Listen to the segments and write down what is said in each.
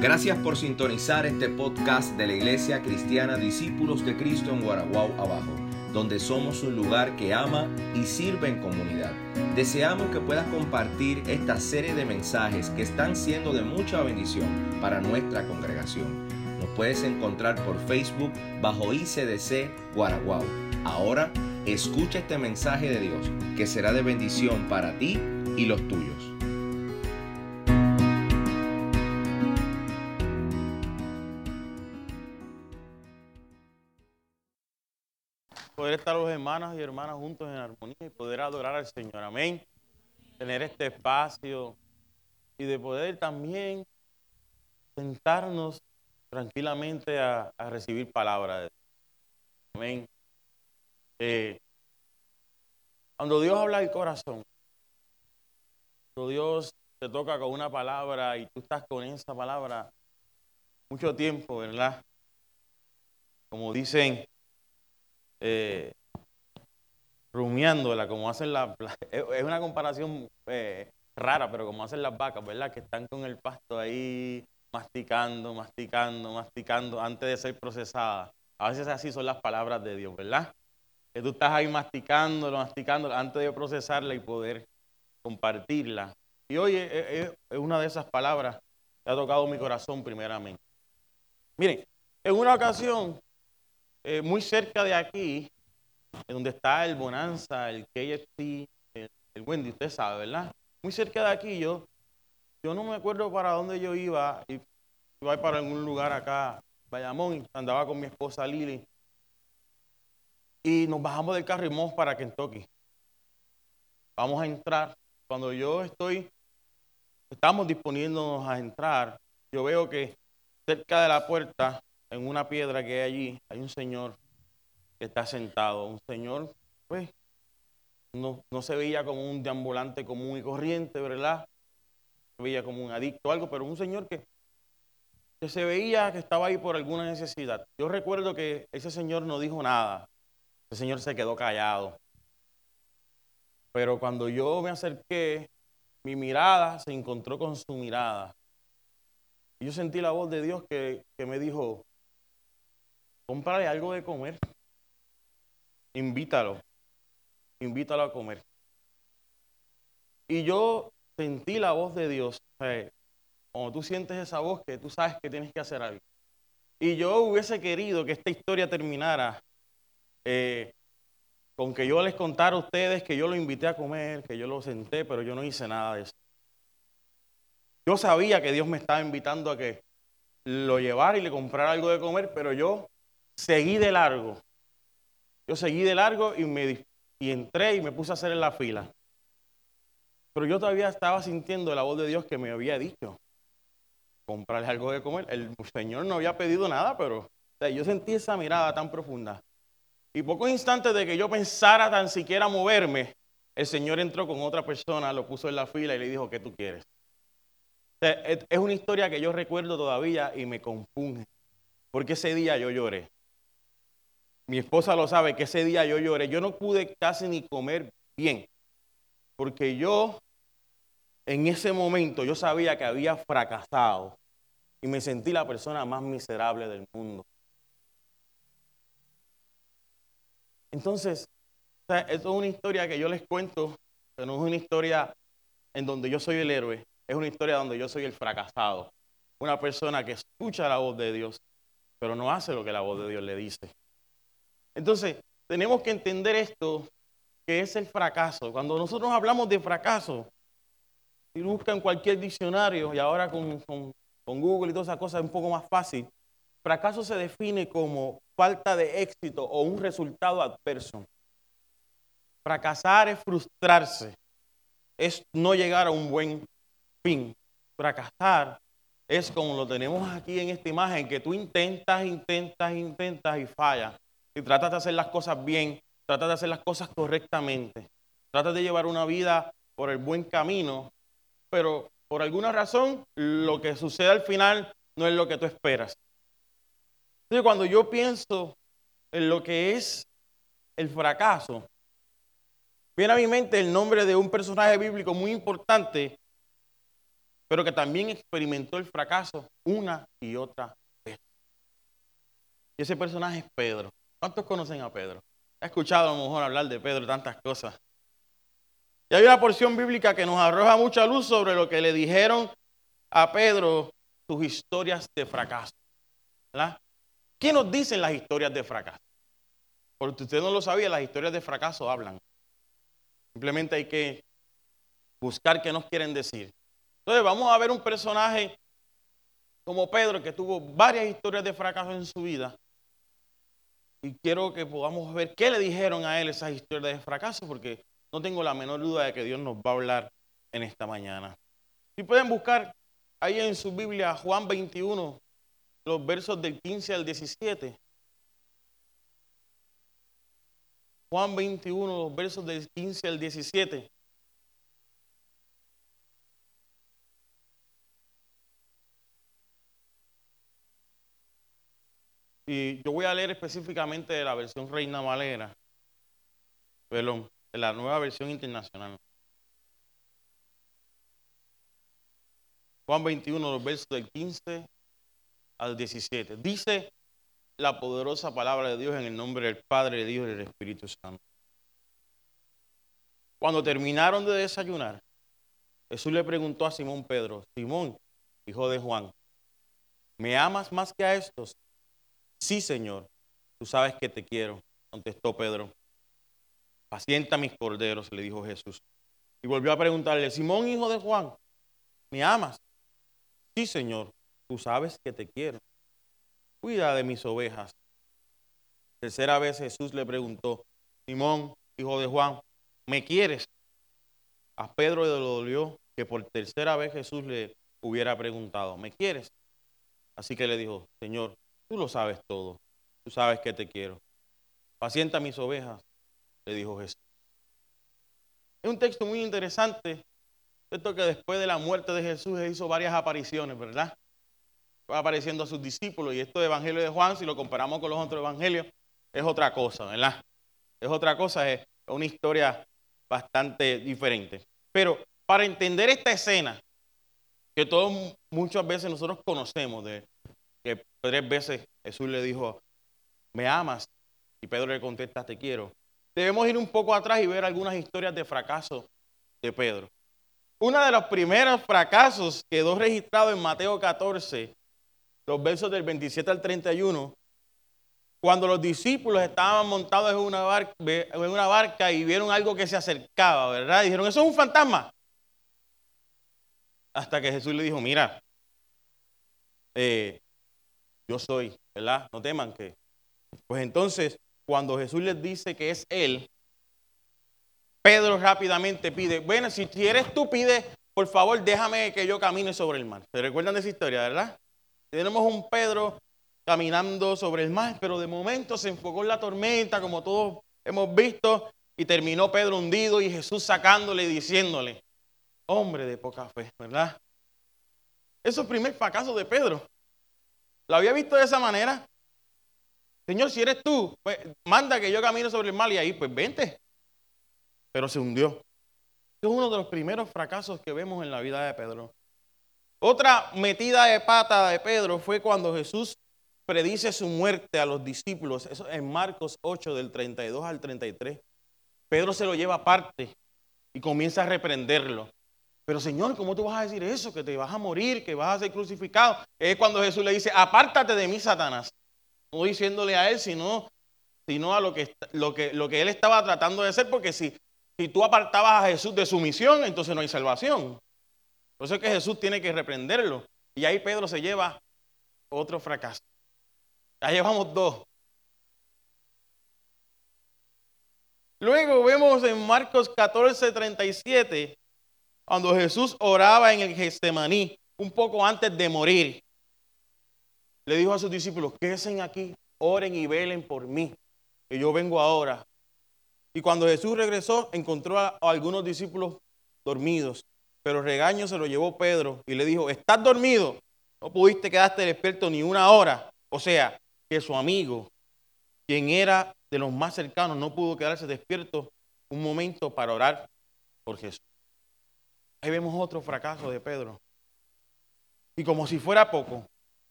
Gracias por sintonizar este podcast de la Iglesia Cristiana Discípulos de Cristo en Guaraguao Abajo, donde somos un lugar que ama y sirve en comunidad. Deseamos que puedas compartir esta serie de mensajes que están siendo de mucha bendición para nuestra congregación. Nos puedes encontrar por Facebook bajo ICDC Guaraguao. Ahora, escucha este mensaje de Dios que será de bendición para ti y los tuyos. Estar los hermanos y hermanas juntos en armonía y poder adorar al Señor. Amén. Tener este espacio y de poder también sentarnos tranquilamente a, a recibir palabra de Dios. Amén. Eh, cuando Dios habla al corazón, cuando Dios te toca con una palabra y tú estás con esa palabra mucho tiempo, ¿verdad? Como dicen, eh, rumiándola, como hacen las... Es una comparación eh, rara, pero como hacen las vacas, ¿verdad? Que están con el pasto ahí masticando, masticando, masticando antes de ser procesadas. A veces así son las palabras de Dios, ¿verdad? Que tú estás ahí masticándolo, masticándolo antes de procesarla y poder compartirla. Y hoy es, una de esas palabras que ha tocado mi corazón primeramente. Miren, en una ocasión eh, muy cerca de aquí, en donde está el Bonanza, el KFC, el, Wendy, usted sabe, ¿verdad? Muy cerca de aquí, yo, yo no me acuerdo para dónde yo iba, iba para algún lugar acá, Bayamón, andaba con mi esposa Lili, y nos bajamos del carro y vamos para Kentucky. Vamos a entrar. Cuando yo estoy, estamos disponiéndonos a entrar, yo veo que cerca de la puerta en una piedra que hay allí, hay un señor que está sentado. Un señor, pues, no, se veía como un deambulante común y corriente, ¿verdad? Se veía como un adicto o algo, pero un señor que, que se veía que estaba ahí por alguna necesidad. Yo recuerdo que ese señor no dijo nada. Ese señor se quedó callado. Pero cuando yo me acerqué, mi mirada se encontró con su mirada. Y yo sentí la voz de Dios que, que me dijo, cómprale algo de comer. Invítalo. Invítalo a comer. Y yo sentí la voz de Dios. Cuando tú sientes esa voz que tú sabes que tienes que hacer algo. Y yo hubiese querido que esta historia terminara eh, con que yo les contara a ustedes que yo lo invité a comer, que yo lo senté, pero yo no hice nada de eso. Yo sabía que Dios me estaba invitando a que lo llevara y le comprara algo de comer, pero yo seguí de largo. Yo seguí de largo y, me, y entré y me puse a hacer en la fila. Pero yo todavía estaba sintiendo la voz de Dios que me había dicho, comprarle algo de comer. El Señor no había pedido nada, pero yo sentí esa mirada tan profunda. Y pocos instantes de que yo pensara tan siquiera moverme, el Señor entró con otra persona, lo puso en la fila y le dijo, ¿qué tú quieres? es una historia que yo recuerdo todavía y me compunge, porque ese día yo lloré mi esposa lo sabe, que ese día yo lloré. Yo no pude casi ni comer bien, porque yo en ese momento yo sabía que había fracasado y me sentí la persona más miserable del mundo. Entonces, esto es una historia que yo les cuento, pero no es una historia en donde yo soy el héroe, es una historia donde yo soy el fracasado. Una persona que escucha la voz de Dios, pero no hace lo que la voz de Dios le dice. Entonces, tenemos que entender esto, que es el fracaso. Cuando nosotros hablamos de fracaso, si buscan cualquier diccionario, y ahora con, Google y todas esas cosas es un poco más fácil, fracaso se define como falta de éxito o un resultado adverso. Fracasar es frustrarse, es no llegar a un buen fin. Fracasar es como lo tenemos aquí en esta imagen, que tú intentas, intentas, intentas y fallas. Tratas de hacer las cosas bien, tratas de hacer las cosas correctamente, tratas de llevar una vida por el buen camino, pero por alguna razón lo que sucede al final no es lo que tú esperas. Entonces cuando yo pienso en lo que es el fracaso, viene a mi mente el nombre de un personaje bíblico muy importante pero que también experimentó el fracaso una y otra vez. Y ese personaje es Pedro. ¿Cuántos conocen a Pedro? He escuchado a lo mejor hablar de Pedro tantas cosas. Y hay una porción bíblica que nos arroja mucha luz sobre lo que le dijeron a Pedro sus historias de fracaso. ¿verdad? ¿Qué nos dicen las historias de fracaso? Porque usted no lo sabía, las historias de fracaso hablan. Simplemente hay que buscar qué nos quieren decir. Entonces vamos a ver un personaje como Pedro que tuvo varias historias de fracaso en su vida. Y quiero que podamos ver qué le dijeron a él esas historias de fracaso, porque no tengo la menor duda de que Dios nos va a hablar en esta mañana. Si pueden buscar ahí en su Biblia Juan 21, los versos del 15 al 17. Juan 21, los versos del 15 al 17. Y yo voy a leer específicamente de la versión Reina Valera, perdón, de la nueva versión internacional. Juan 21, los versos del 15 al 17. Dice la poderosa palabra de Dios en el nombre del Padre, del Hijo y del Espíritu Santo. Cuando terminaron de desayunar, Jesús le preguntó a Simón Pedro, Simón, hijo de Juan, ¿me amas más que a estos? Sí, Señor, tú sabes que te quiero, contestó Pedro. Pacienta mis corderos, le dijo Jesús. Y volvió a preguntarle, Simón, hijo de Juan, ¿me amas? Sí, Señor, tú sabes que te quiero. Cuida de mis ovejas. Tercera vez Jesús le preguntó, Simón, hijo de Juan, ¿me quieres? A Pedro le dolió que por tercera vez Jesús le hubiera preguntado, ¿me quieres? Así que le dijo, Señor, tú lo sabes todo, tú sabes que te quiero. Pacienta mis ovejas, le dijo Jesús. Es un texto muy interesante esto que después de la muerte de Jesús hizo varias apariciones, ¿verdad? Va apareciendo a sus discípulos. Y esto de Evangelio de Juan, si lo comparamos con los otros evangelios, es otra cosa, ¿verdad? Es otra cosa, es una historia bastante diferente. Pero para entender esta escena, que todos muchas veces nosotros conocemos, de tres veces Jesús le dijo, me amas, y Pedro le contesta, te quiero. Debemos ir un poco atrás y ver algunas historias de fracaso de Pedro. Uno de los primeros fracasos quedó registrado en Mateo 14, los versos del 27 al 31, cuando los discípulos estaban montados en una, barca, en una barca y vieron algo que se acercaba, ¿verdad? dijeron, eso es un fantasma. Hasta que Jesús le dijo, mira, eh, yo soy, ¿verdad? No teman que. Pues entonces, cuando Jesús les dice que es Él, Pedro rápidamente pide, bueno, si eres tú, pide, por favor, déjame que yo camine sobre el mar. ¿Se recuerdan de esa historia, verdad? Tenemos un Pedro caminando sobre el mar, pero de momento se enfocó en la tormenta, como todos hemos visto, y terminó Pedro hundido y Jesús sacándole y diciéndole, hombre de poca fe, ¿verdad? Eso es el primer fracaso de Pedro. ¿Lo había visto de esa manera? Señor, si eres tú, pues manda que yo camine sobre el mar y ahí, pues vente pero se hundió. Es uno de los primeros fracasos que vemos en la vida de Pedro. Otra metida de pata de Pedro fue cuando Jesús predice su muerte a los discípulos, eso en Marcos 8 del 32 al 33. Pedro se lo lleva aparte y comienza a reprenderlo. Pero Señor, ¿cómo tú vas a decir eso? Que te vas a morir, que vas a ser crucificado. Es cuando Jesús le dice, apártate de mí, Satanás. No diciéndole a él, sino, sino a lo que, lo, que, lo que él estaba tratando de hacer, porque si si tú apartabas a Jesús de su misión, entonces no hay salvación. Por eso es que Jesús tiene que reprenderlo. Y ahí Pedro se lleva otro fracaso. Ya llevamos dos. Luego vemos en Marcos 14, 37, cuando Jesús oraba en el Getsemaní, un poco antes de morir. Le dijo a sus discípulos, quédense aquí, oren y velen por mí, que yo vengo ahora. Y cuando Jesús regresó, encontró a, algunos discípulos dormidos, pero el regaño se lo llevó Pedro y le dijo, estás dormido, no pudiste quedarte despierto ni una hora. O sea, que su amigo, quien era de los más cercanos, no pudo quedarse despierto un momento para orar por Jesús. Ahí vemos otro fracaso de Pedro. Y como si fuera poco,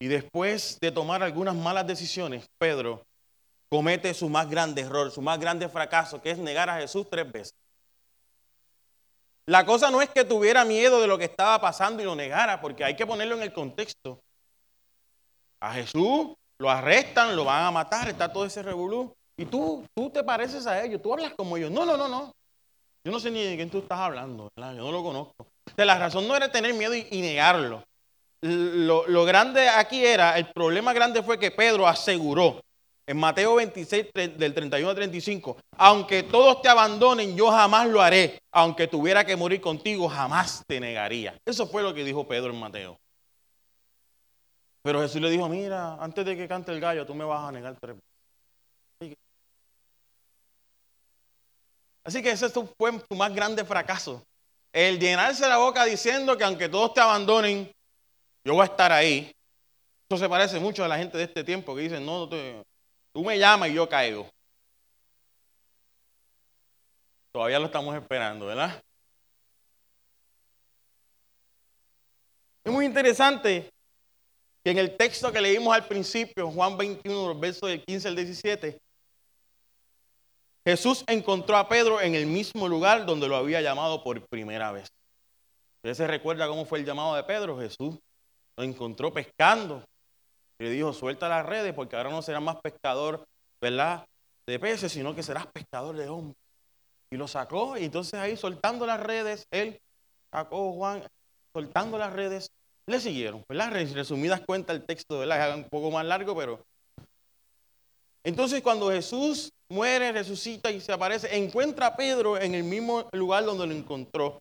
y después de tomar algunas malas decisiones, Pedro comete su más grande error, su más grande fracaso, que es negar a Jesús tres veces. La cosa no es que tuviera miedo de lo que estaba pasando y lo negara, porque hay que ponerlo en el contexto. A Jesús lo arrestan, lo van a matar, está todo ese revolú. Y tú, tú te pareces a ellos, tú hablas como ellos. No, no, no, no. Yo no sé ni de quién tú estás hablando, yo no lo conozco. La razón no era tener miedo y, negarlo. Lo, lo, grande aquí era, el problema grande fue que Pedro aseguró en Mateo 26, del 31 al 35, aunque todos te abandonen, yo jamás lo haré. Aunque tuviera que morir contigo, jamás te negaría. Eso fue lo que dijo Pedro en Mateo. Pero Jesús le dijo, mira, antes de que cante el gallo, tú me vas a negar tres veces. Así que ese fue tu más grande fracaso. El llenarse la boca diciendo que aunque todos te abandonen, yo voy a estar ahí. Eso se parece mucho a la gente de este tiempo que dicen, no, Tú me llamas y yo caigo. Todavía lo estamos esperando, ¿verdad? Es muy interesante que en el texto que leímos al principio, Juan 21, versos del 15 al 17, Jesús encontró a Pedro en el mismo lugar donde lo había llamado por primera vez. ¿Usted se recuerda cómo fue el llamado de Pedro? Jesús lo encontró pescando. Y le dijo, suelta las redes porque ahora no serás más pescador, ¿verdad? De peces, sino que serás pescador de hombres. Y lo sacó y entonces ahí soltando las redes, él sacó Juan, soltando las redes, le siguieron, ¿verdad? Resumidas cuentas el texto, ¿verdad? Es un poco más largo, pero... Entonces cuando Jesús muere, resucita y se aparece, encuentra a Pedro en el mismo lugar donde lo encontró,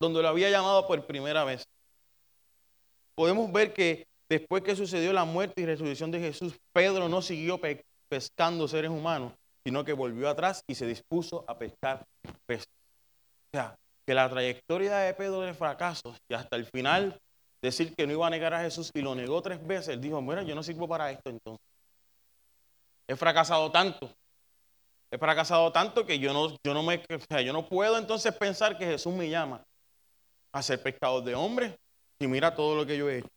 donde lo había llamado por primera vez. Podemos ver que después que sucedió la muerte y resurrección de Jesús, Pedro no siguió pescando seres humanos, sino que volvió atrás y se dispuso a pescar peces. O sea, que la trayectoria de Pedro de fracaso y hasta el final decir que no iba a negar a Jesús y lo negó tres veces, él dijo, bueno, yo no sirvo para esto entonces. He fracasado tanto, he fracasado tanto que yo no, yo no, me, yo no puedo entonces pensar que Jesús me llama a ser pescador de hombres y mira todo lo que yo he hecho.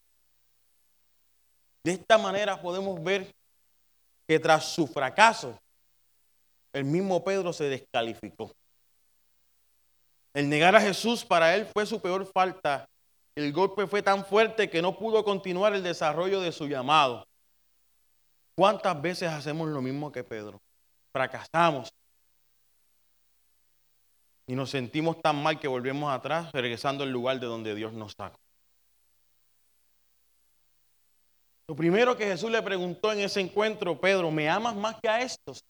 De esta manera podemos ver que tras su fracaso, el mismo Pedro se descalificó. El negar a Jesús para él fue su peor falta. El golpe fue tan fuerte que no pudo continuar el desarrollo de su llamado. ¿Cuántas veces hacemos lo mismo que Pedro? Fracasamos. Y nos sentimos tan mal que volvemos atrás, regresando al lugar de donde Dios nos sacó. Lo primero que Jesús le preguntó en ese encuentro, Pedro, ¿me amas más que a estos?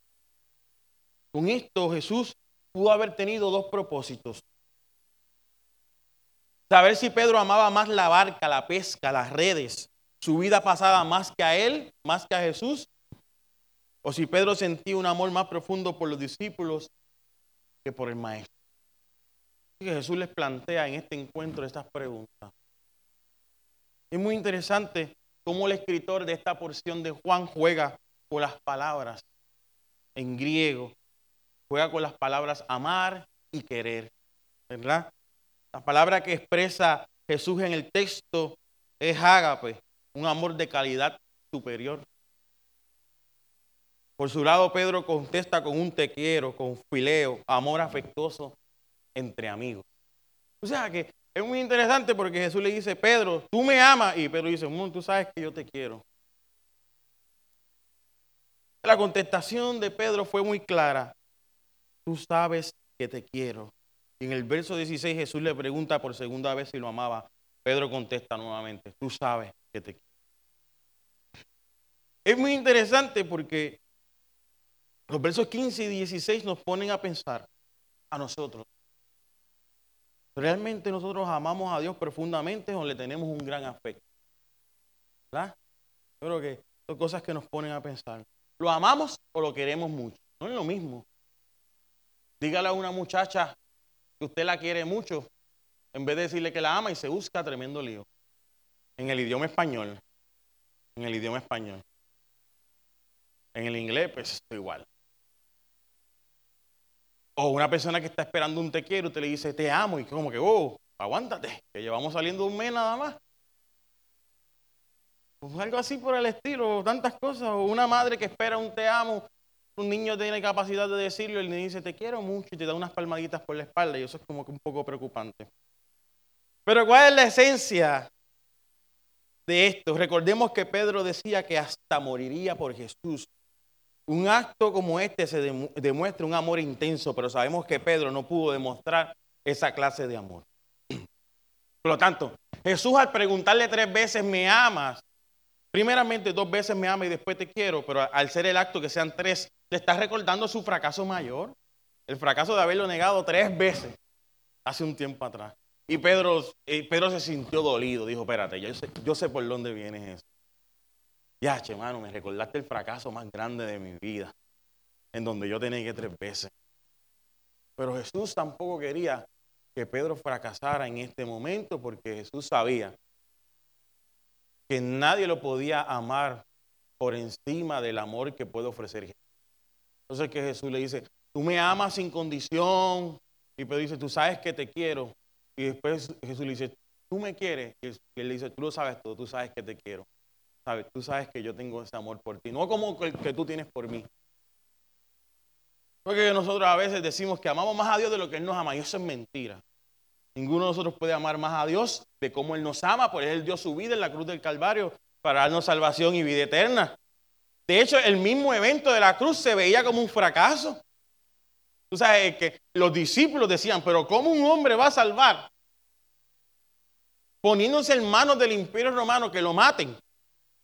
Con esto Jesús pudo haber tenido dos propósitos. Saber si Pedro amaba más la barca, la pesca, las redes, su vida pasada más que a él, más que a Jesús, o si Pedro sentía un amor más profundo por los discípulos que por el maestro. que Jesús les plantea en este encuentro estas preguntas. Es muy interesante cómo el escritor de esta porción de Juan juega con las palabras en griego, juega con las palabras amar y querer, ¿verdad? La palabra que expresa Jesús en el texto es ágape, un amor de calidad superior. Por su lado, Pedro contesta con un te quiero, con fileo, amor afectuoso entre amigos. O sea que es muy interesante porque Jesús le dice, Pedro, tú me amas. Y Pedro dice, tú sabes que yo te quiero. La contestación de Pedro fue muy clara. Tú sabes que te quiero. Y en el verso 16 Jesús le pregunta por segunda vez si lo amaba. Pedro contesta nuevamente, tú sabes que te quiero. Es muy interesante porque los versos 15 y 16 nos ponen a pensar a nosotros ¿Realmente nosotros amamos a Dios profundamente o le tenemos un gran afecto? ¿Verdad? Yo creo que son cosas que nos ponen a pensar. ¿Lo amamos o lo queremos mucho? No es lo mismo. Dígale a una muchacha que usted la quiere mucho, en vez de decirle que la ama y se busca tremendo lío. En el idioma español. En el idioma español. En el inglés, pues igual. O una persona que está esperando un te quiero, usted le dice te amo y como que, oh, aguántate, que llevamos saliendo un mes nada más. O algo así por el estilo, tantas cosas. O una madre que espera un te amo, un niño tiene capacidad de decirlo, el niño dice te quiero mucho y te da unas palmaditas por la espalda y eso es como que un poco preocupante. Pero ¿cuál es la esencia de esto? Recordemos que Pedro decía que hasta moriría por Jesús. Un acto como este se demuestra un amor intenso, pero sabemos que Pedro no pudo demostrar esa clase de amor. Por lo tanto, Jesús al preguntarle tres veces, ¿me amas? Primeramente dos veces me ama y después te quiero, pero al ser el acto que sean tres, le está recordando su fracaso mayor, el fracaso de haberlo negado tres veces hace un tiempo atrás. Y Pedro, eh, se sintió dolido, dijo, espérate, yo sé, yo sé por dónde viene eso. Ya, che, hermano, me recordaste el fracaso más grande de mi vida, en donde yo tenía que tres veces. Pero Jesús tampoco quería que Pedro fracasara en este momento porque Jesús sabía que nadie lo podía amar por encima del amor que puede ofrecer. Entonces que Jesús le dice, tú me amas sin condición. Y Pedro dice, tú sabes que te quiero. Y después Jesús le dice, tú me quieres. Y él le dice, tú lo sabes todo, tú sabes que te quiero. ¿Sabes? Tú sabes que yo tengo ese amor por ti. No como el que tú tienes por mí. Porque nosotros a veces decimos que amamos más a Dios de lo que Él nos ama. Y eso es mentira. Ninguno de nosotros puede amar más a Dios de cómo Él nos ama, por Él dio su vida en la cruz del Calvario para darnos salvación y vida eterna. De hecho, el mismo evento de la cruz se veía como un fracaso. Tú sabes que los discípulos decían, pero ¿cómo un hombre va a salvar? Poniéndose en manos del imperio romano que lo maten.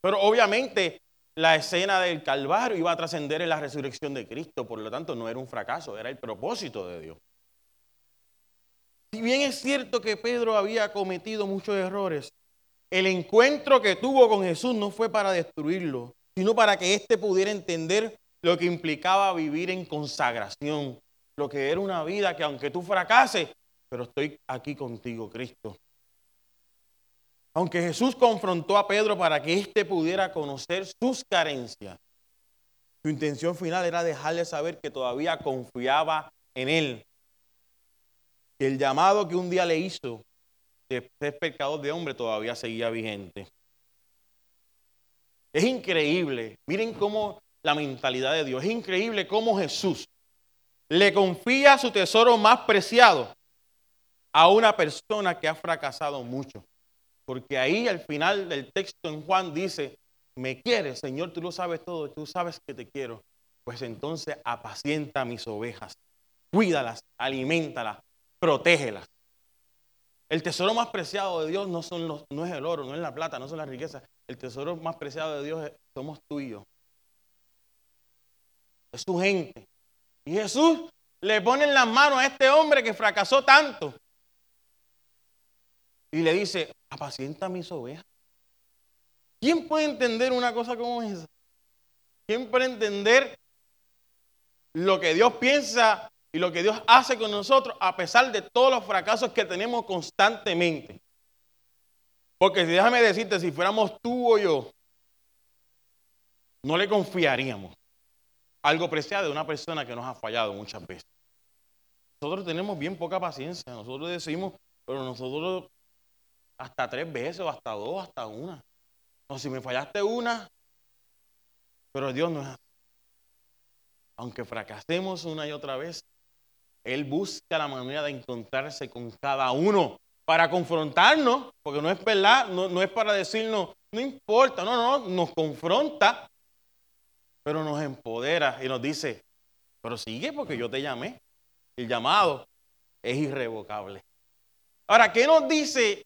Pero obviamente la escena del Calvario iba a trascender en la resurrección de Cristo, por lo tanto no era un fracaso, era el propósito de Dios. Si bien es cierto que Pedro había cometido muchos errores, el encuentro que tuvo con Jesús no fue para destruirlo, sino para que éste pudiera entender lo que implicaba vivir en consagración, lo que era una vida que aunque tú fracases, pero estoy aquí contigo, Cristo. Aunque Jesús confrontó a Pedro para que éste pudiera conocer sus carencias, su intención final era dejarle saber que todavía confiaba en él el llamado que un día le hizo de ser pecador de hombre todavía seguía vigente. Es increíble, miren cómo la mentalidad de Dios, es increíble cómo Jesús le confía su tesoro más preciado a una persona que ha fracasado mucho. Porque ahí al final del texto en Juan dice, me quieres, Señor, tú lo sabes todo, tú sabes que te quiero. Pues entonces apacienta mis ovejas, cuídalas, aliméntalas, protégelas. El tesoro más preciado de Dios no, son los, es el oro, no es la plata, no son las riquezas. El tesoro más preciado de Dios somos tú y yo. Es su gente. Y Jesús le pone en las manos a este hombre que fracasó tanto. Y le dice, apacienta mis ovejas. ¿Quién puede entender una cosa como esa? ¿Quién puede entender lo que Dios piensa y lo que Dios hace con nosotros a pesar de todos los fracasos que tenemos constantemente. Porque déjame decirte, si fuéramos tú o yo, no le confiaríamos algo preciado de una persona que nos ha fallado muchas veces. Nosotros tenemos bien poca paciencia. Nosotros decimos, pero nosotros hasta tres veces, o hasta dos, hasta una. O si me fallaste una, pero Dios no es así. Aunque fracasemos una y otra vez, él busca la manera de encontrarse con cada uno para confrontarnos, porque no es verdad, no, es para decirnos, no importa, no, no, nos confronta, pero nos empodera y nos dice, pero sigue porque yo te llamé. El llamado es irrevocable. Ahora, ¿qué nos dice?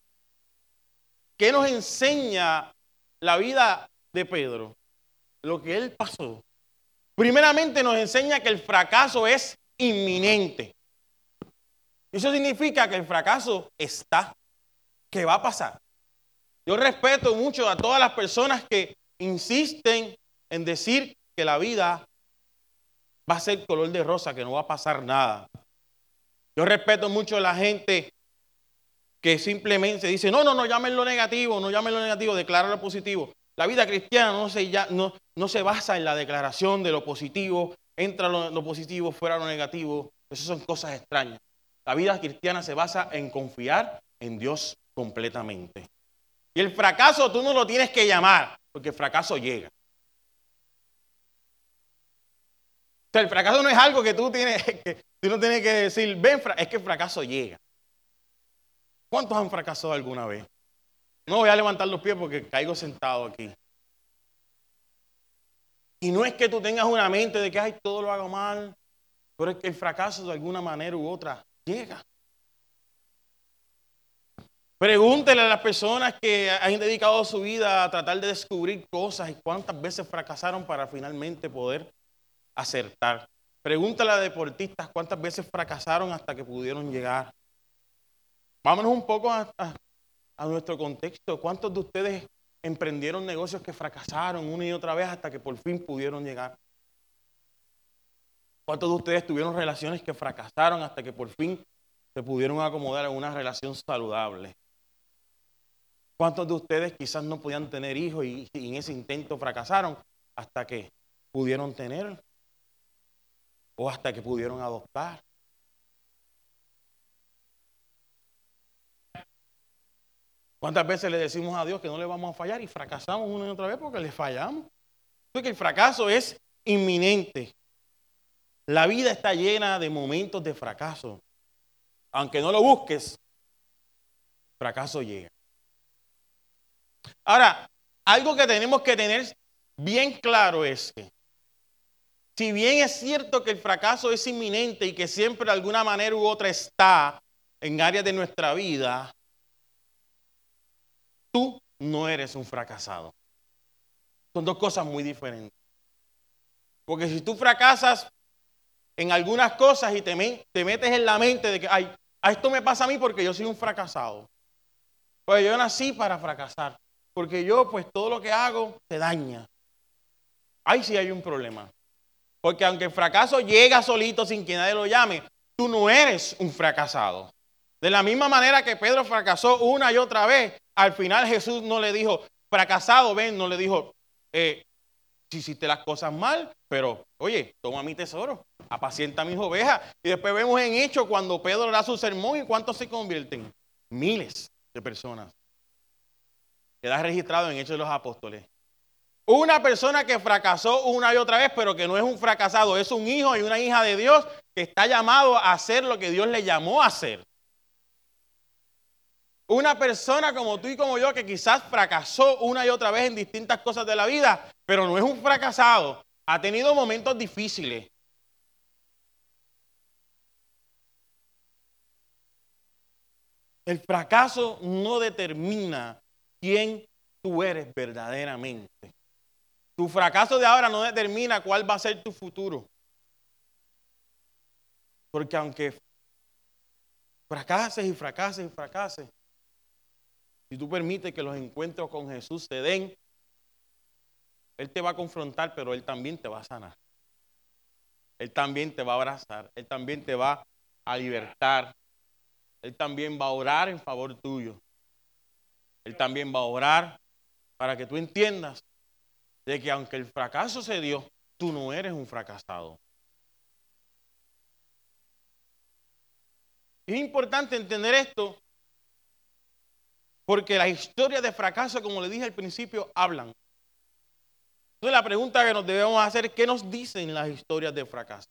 ¿Qué nos enseña la vida de Pedro? Lo que él pasó. Primeramente nos enseña que el fracaso es inminente. Eso significa que el fracaso está, que va a pasar. Yo respeto mucho a todas las personas que insisten en decir que la vida va a ser color de rosa, que no va a pasar nada. Yo respeto mucho a la gente que simplemente dice, no, no, no llamen lo negativo, no llamen lo negativo, declara lo positivo. La vida cristiana no se, ya, no, no se basa en la declaración de lo positivo, entra lo, positivo, fuera lo negativo. Esas son cosas extrañas. La vida cristiana se basa en confiar en Dios completamente. Y el fracaso tú no lo tienes que llamar. Porque el fracaso llega. O sea, el fracaso no es algo que tú tienes que, tú no tienes que decir, ven, es que el fracaso llega. ¿Cuántos han fracasado alguna vez? No voy a levantar los pies porque caigo sentado aquí. Y no es que tú tengas una mente de que ay, todo lo hago mal, pero es que el fracaso de alguna manera u otra llega. Pregúntele a las personas que han dedicado su vida a tratar de descubrir cosas y cuántas veces fracasaron para finalmente poder acertar. Pregúntale a deportistas cuántas veces fracasaron hasta que pudieron llegar. Vámonos un poco a, a nuestro contexto. ¿Cuántos de ustedes emprendieron negocios que fracasaron una y otra vez hasta que por fin pudieron llegar? ¿Cuántos de ustedes tuvieron relaciones que fracasaron hasta que por fin se pudieron acomodar en una relación saludable? ¿Cuántos de ustedes quizás no podían tener hijos y, en ese intento fracasaron hasta que pudieron tener? ¿O hasta que pudieron adoptar? ¿Cuántas veces le decimos a Dios que no le vamos a fallar y fracasamos una y otra vez porque le fallamos? Porque el fracaso es inminente. La vida está llena de momentos de fracaso. Aunque no lo busques, fracaso llega. Ahora, algo que tenemos que tener bien claro es que, si bien es cierto que el fracaso es inminente y que siempre de alguna manera u otra está en áreas de nuestra vida, tú no eres un fracasado. Son dos cosas muy diferentes. Porque si tú fracasas en algunas cosas y te, metes en la mente de que, ay, a esto me pasa a mí porque yo soy un fracasado. Pues yo nací para fracasar. Porque yo, pues todo lo que hago se daña. Ahí sí hay un problema. Porque aunque el fracaso llega solito sin que nadie lo llame, tú no eres un fracasado. De la misma manera que Pedro fracasó una y otra vez, al final Jesús no le dijo, fracasado, ven, no le dijo, eh, si hiciste las cosas mal, pero oye, toma mi tesoro, apacienta mis ovejas. Y después vemos en hecho cuando Pedro da su sermón y cuántos se convierten. Miles de personas. Queda registrado en Hechos de los Apóstoles. Una persona que fracasó una y otra vez, pero que no es un fracasado, es un hijo y una hija de Dios que está llamado a hacer lo que Dios le llamó a hacer. Una persona como tú y como yo que quizás fracasó una y otra vez en distintas cosas de la vida, pero no es un fracasado, ha tenido momentos difíciles. El fracaso no determina quién tú eres verdaderamente. Tu fracaso de ahora no determina cuál va a ser tu futuro. Porque aunque fracases y fracases y fracases, si tú permites que los encuentros con Jesús se den, Él te va a confrontar, pero Él también te va a sanar. Él también te va a abrazar. Él también te va a libertar. Él también va a orar en favor tuyo. Él también va a orar para que tú entiendas de que aunque el fracaso se dio, tú no eres un fracasado. Es importante entender esto porque las historias de fracaso, como le dije al principio, hablan. Entonces la pregunta que nos debemos hacer es, ¿qué nos dicen las historias de fracaso?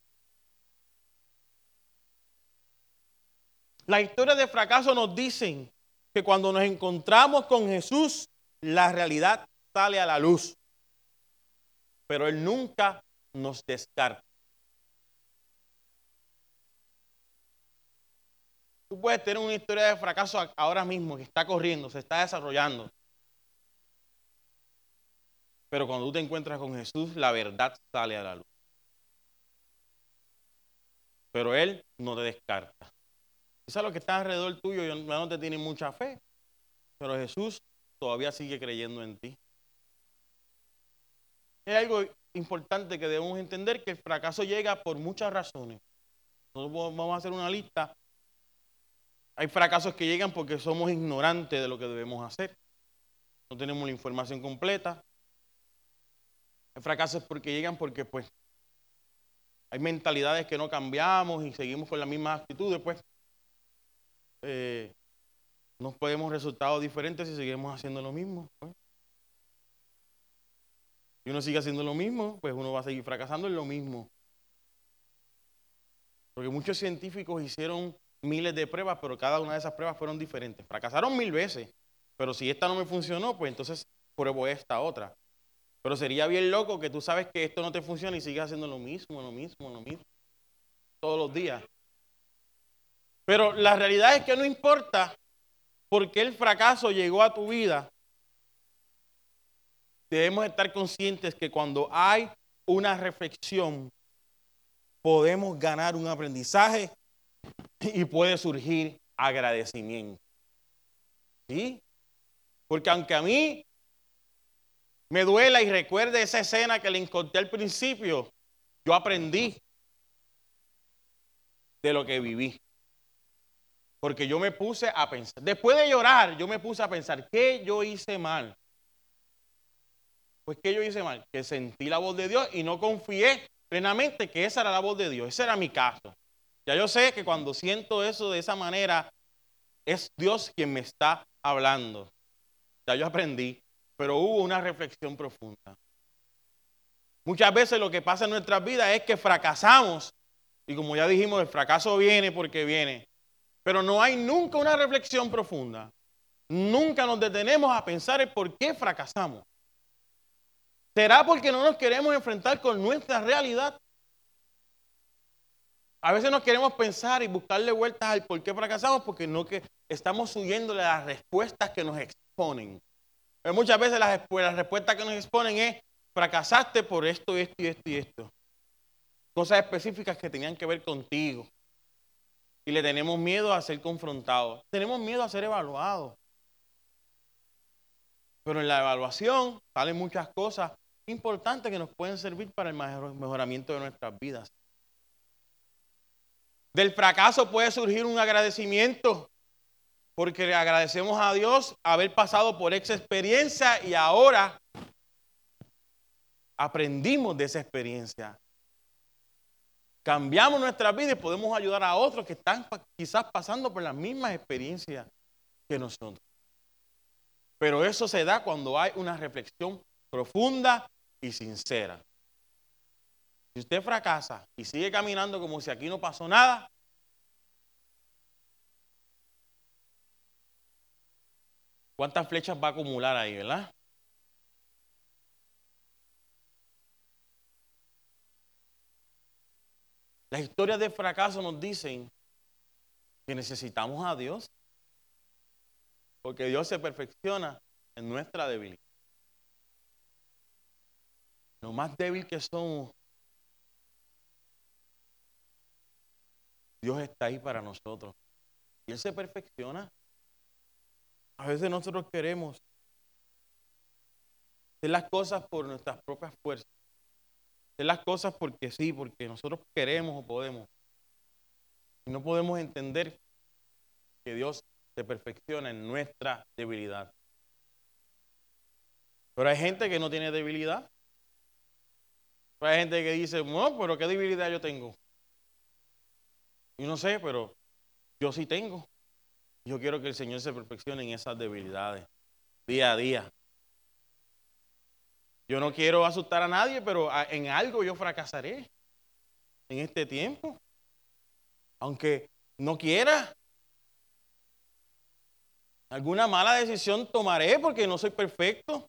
Las historias de fracaso nos dicen que cuando nos encontramos con Jesús, la realidad sale a la luz. Pero Él nunca nos descarta. Tú puedes tener una historia de fracaso ahora mismo que está corriendo, se está desarrollando. Pero cuando tú te encuentras con Jesús, la verdad sale a la luz. Pero Él no te descarta. Quizás los que están alrededor tuyo no te tienen mucha fe, pero Jesús todavía sigue creyendo en ti. Es algo importante que debemos entender que el fracaso llega por muchas razones. Nosotros vamos a hacer una lista. Hay fracasos que llegan porque somos ignorantes de lo que debemos hacer. No tenemos la información completa. Hay fracasos porque llegan porque pues hay mentalidades que no cambiamos y seguimos con las mismas actitudes, pues eh, nos podemos resultados diferentes si seguimos haciendo lo mismo. y uno sigue haciendo lo mismo, pues uno va a seguir fracasando en lo mismo. Porque muchos científicos hicieron miles de pruebas, pero cada una de esas pruebas fueron diferentes. Fracasaron mil veces, pero si esta no me funcionó, pues entonces pruebo esta otra. Pero sería bien loco que tú sabes que esto no te funciona y sigues haciendo lo mismo, lo mismo, lo mismo, todos los días. Pero la realidad es que no importa por qué el fracaso llegó a tu vida. Debemos estar conscientes que cuando hay una reflexión, podemos ganar un aprendizaje y puede surgir agradecimiento. ¿Sí? Porque aunque a mí me duela y recuerde esa escena que le conté al principio, yo aprendí de lo que viví. Porque yo me puse a pensar, después de llorar, yo me puse a pensar, ¿qué yo hice mal? Pues ¿qué yo hice mal? Que sentí la voz de Dios y no confié plenamente que esa era la voz de Dios. Ese era mi caso. Ya yo sé que cuando siento eso de esa manera, es Dios quien me está hablando. Ya yo aprendí, pero hubo una reflexión profunda. Muchas veces lo que pasa en nuestras vidas es que fracasamos. Y como ya dijimos, el fracaso viene porque viene. Pero no hay nunca una reflexión profunda. Nunca nos detenemos a pensar el por qué fracasamos. ¿Será porque no nos queremos enfrentar con nuestra realidad? A veces nos queremos pensar y buscarle vueltas al por qué fracasamos porque no que estamos huyendo de las respuestas que nos exponen. Pero muchas veces las, las respuestas que nos exponen es fracasaste por esto, esto y esto y esto. Cosas específicas que tenían que ver contigo. Y le tenemos miedo a ser confrontados. Tenemos miedo a ser evaluados. Pero en la evaluación salen muchas cosas importantes que nos pueden servir para el mejoramiento de nuestras vidas. Del fracaso puede surgir un agradecimiento, porque le agradecemos a Dios haber pasado por esa experiencia y ahora aprendimos de esa experiencia. Cambiamos nuestra vida y podemos ayudar a otros que están quizás pasando por las mismas experiencias que nosotros. Pero eso se da cuando hay una reflexión profunda y sincera. Si usted fracasa y sigue caminando como si aquí no pasó nada, ¿cuántas flechas va a acumular ahí, verdad? Las historias de fracaso nos dicen que necesitamos a Dios, porque Dios se perfecciona en nuestra debilidad. Lo más débil que somos, Dios está ahí para nosotros. Y Él se perfecciona. A veces nosotros queremos hacer las cosas por nuestras propias fuerzas. Hacer las cosas porque sí, porque nosotros queremos o podemos. Y no podemos entender que Dios se perfecciona en nuestra debilidad. Pero hay gente que no tiene debilidad. hay gente que dice, no, pero ¿qué debilidad yo tengo? Yo no sé, pero yo sí tengo. Yo quiero que el Señor se perfeccione en esas debilidades, día a día. Yo no quiero asustar a nadie, pero en algo yo fracasaré en este tiempo. Aunque no quiera. Alguna mala decisión tomaré porque no soy perfecto.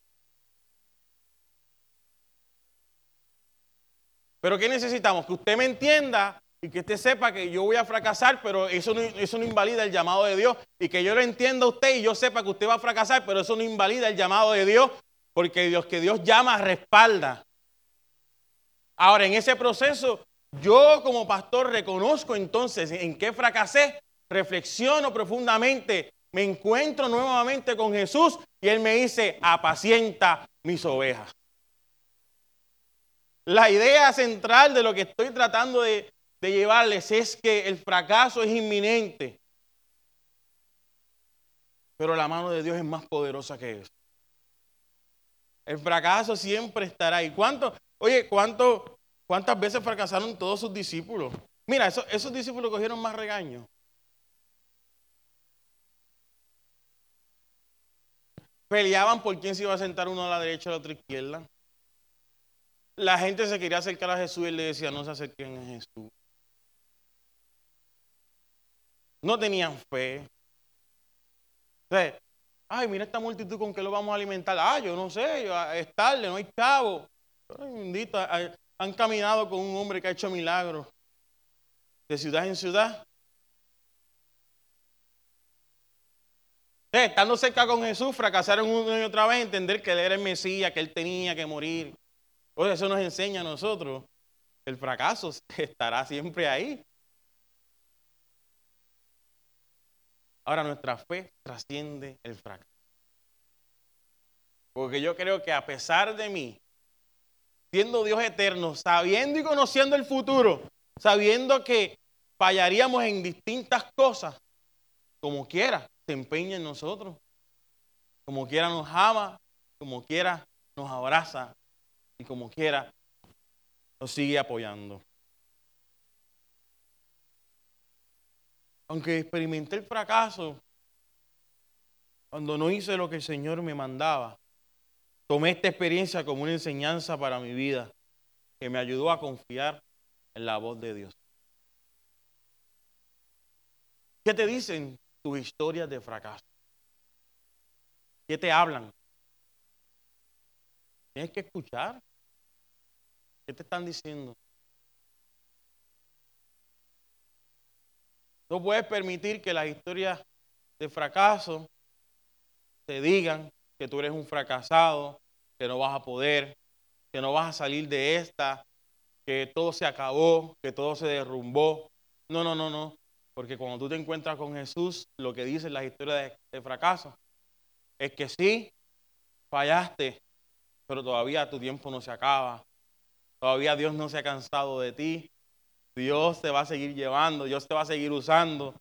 Pero ¿qué necesitamos? Que usted me entienda y que usted sepa que yo voy a fracasar, pero eso no, invalida el llamado de Dios. Y que yo lo entienda a usted y yo sepa que usted va a fracasar, pero eso no invalida el llamado de Dios, porque Dios que Dios llama respalda. Ahora, en ese proceso, yo como pastor reconozco entonces en qué fracasé, reflexiono profundamente, me encuentro nuevamente con Jesús y Él me dice, apacienta mis ovejas. La idea central de lo que estoy tratando de, llevarles es que el fracaso es inminente. Pero la mano de Dios es más poderosa que eso. El fracaso siempre estará ahí. ¿Cuánto, oye, cuánto, cuántas veces fracasaron todos sus discípulos? Mira, esos, esos discípulos cogieron más regaños. Peleaban por quién se iba a sentar uno a la derecha y la otra izquierda. la gente se quería acercar a Jesús y él le decía, no se acerquen a Jesús. No tenían fe. Entonces, ay, mira esta multitud con que lo vamos a alimentar. Ah, yo no sé, es tarde, no hay chavo. Bendito, han caminado con un hombre que ha hecho milagros de ciudad en ciudad. estando cerca con Jesús, fracasaron una y otra vez entender que Él era el Mesías, que Él tenía que morir. Pues eso nos enseña a nosotros. El fracaso estará siempre ahí. Ahora nuestra fe trasciende el fracaso. Porque yo creo que a pesar de mí, siendo Dios eterno, sabiendo y conociendo el futuro, sabiendo que fallaríamos en distintas cosas, como quiera, se empeña en nosotros. Como quiera nos ama, como quiera nos abraza y como quiera nos sigue apoyando. Aunque experimenté el fracaso cuando no hice lo que el Señor me mandaba, tomé esta experiencia como una enseñanza para mi vida que me ayudó a confiar en la voz de Dios. ¿Qué te dicen tus historias de fracaso? ¿Qué te hablan? Tienes que escuchar. ¿Qué te están diciendo? No puedes permitir que las historias de fracaso te digan que tú eres un fracasado, que no vas a poder, que no vas a salir de esta, que todo se acabó, que todo se derrumbó. No, no, no, no. Porque cuando tú te encuentras con Jesús, lo que dicen las historias de, fracaso es que sí, fallaste, pero todavía tu tiempo no se acaba. Todavía Dios no se ha cansado de ti. Dios te va a seguir llevando, Dios te va a seguir usando.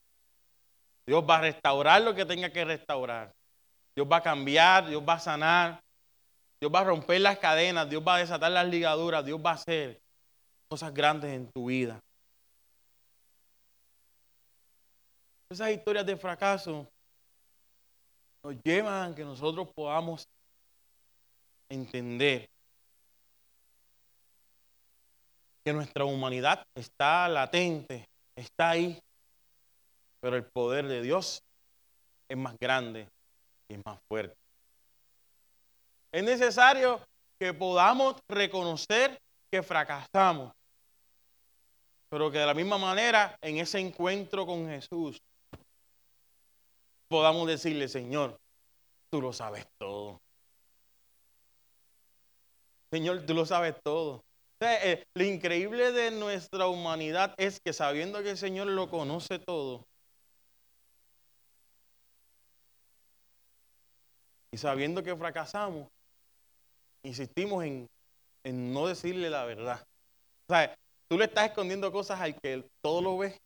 Dios va a restaurar lo que tenga que restaurar. Dios va a cambiar, Dios va a sanar. Dios va a romper las cadenas, Dios va a desatar las ligaduras, Dios va a hacer cosas grandes en tu vida. Esas historias de fracaso nos llevan a que nosotros podamos entender que nuestra humanidad está latente, está ahí, pero el poder de Dios es más grande y es más fuerte. Es necesario que podamos reconocer que fracasamos, pero que de la misma manera en ese encuentro con Jesús podamos decirle, Señor, tú lo sabes todo. Señor, tú lo sabes todo. Eh, lo increíble de nuestra humanidad es que sabiendo que el Señor lo conoce todo, y sabiendo que fracasamos, insistimos en, en no decirle la verdad. O sea, tú le estás escondiendo cosas al que todo lo ve.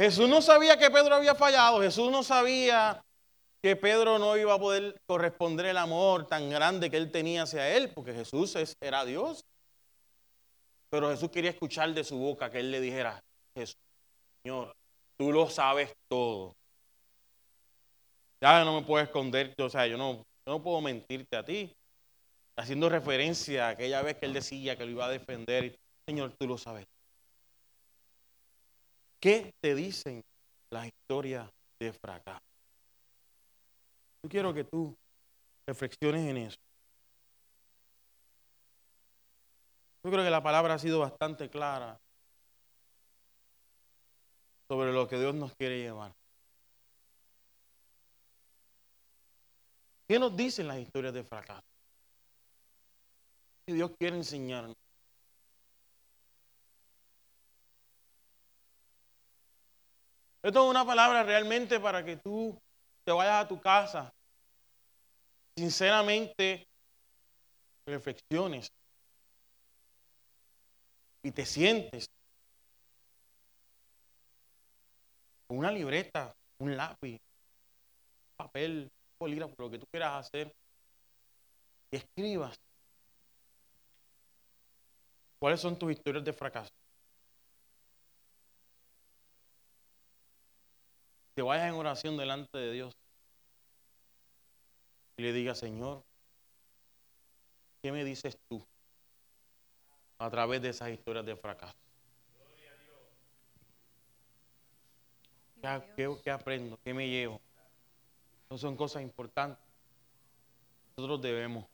Jesús no sabía que Pedro había fallado, Jesús no sabía que Pedro no iba a poder corresponder el amor tan grande que él tenía hacia él, porque Jesús era Dios. Pero Jesús quería escuchar de su boca que él le dijera, Jesús, Señor, tú lo sabes todo. Ya no me puedo esconder, o sea, yo no, yo no puedo mentirte a ti. Haciendo referencia a aquella vez que él decía que lo iba a defender, Señor, tú lo sabes. ¿Qué te dicen las historias de fracaso? Yo quiero que tú reflexiones en eso. Yo creo que la palabra ha sido bastante clara sobre lo que Dios nos quiere llevar. ¿Qué nos dicen las historias de fracaso? ¿Qué Dios quiere enseñarnos? Esto es una palabra realmente para que tú te vayas a tu casa, sinceramente reflexiones y te sientes con una libreta, un lápiz, papel, bolígrafo, lo que tú quieras hacer, y escribas cuáles son tus historias de fracaso. Te vayas en oración delante de Dios y le digas, Señor, ¿qué me dices tú a través de esas historias de fracaso. ¿Qué, qué- qué aprendo? ¿Qué me llevo? No son cosas importantes. Nosotros debemos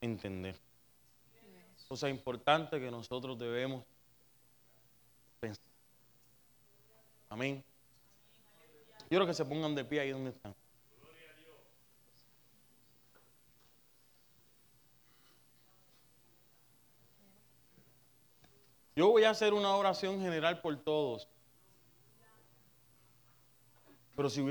entender. Cosas importantes que nosotros debemos pensar. Amén. Yo quiero que se pongan de pie ahí donde están. Yo voy a hacer una oración general por todos. Pero si hubiese